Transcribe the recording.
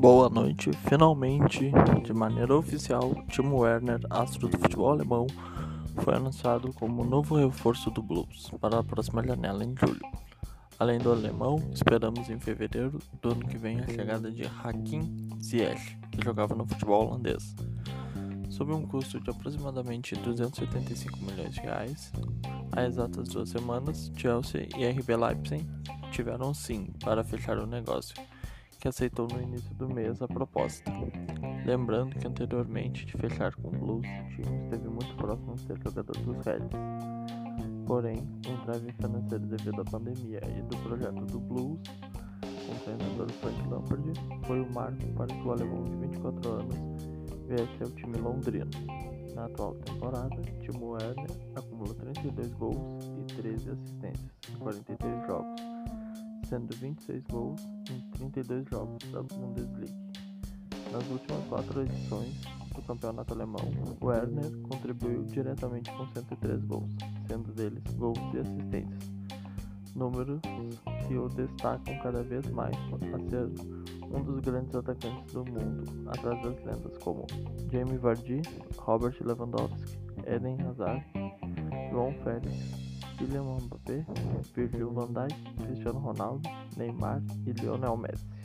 Boa noite. Finalmente, de maneira oficial, Timo Werner, astro do futebol alemão, foi anunciado como novo reforço do Blues para a próxima janela em julho. Além do alemão, esperamos em fevereiro do ano que vem a chegada de Hakim Ziyech, que jogava no futebol holandês. Sob um custo de aproximadamente 275 milhões de reais, há exatas duas semanas, Chelsea e RB Leipzig tiveram sim para fechar o negócio que aceitou no início do mês a proposta. Lembrando que anteriormente de fechar com o Blues, o time esteve muito próximo de ser jogador dos Reds. Porém, o entrave financeiro devido à pandemia e do projeto do Blues, com o treinador Frank Lampard, foi o marco para que o alemão de 24 anos viesse ao time londrino. Na atual temporada, Timo Werner acumula 32 gols e 13 assistências em 43 jogos sendo 26 gols em 32 jogos da Bundesliga. Nas últimas quatro edições do campeonato alemão, Werner contribuiu diretamente com 103 gols, sendo deles gols e assistências. Números que o destacam cada vez mais a ser um dos grandes atacantes do mundo, atrás das lendas como Jamie Vardy, Robert Lewandowski, Eden Hazard, João Félix, Kylian Mbappé, Virgil van Dijk, Cristiano Ronaldo, Neymar e Lionel Messi.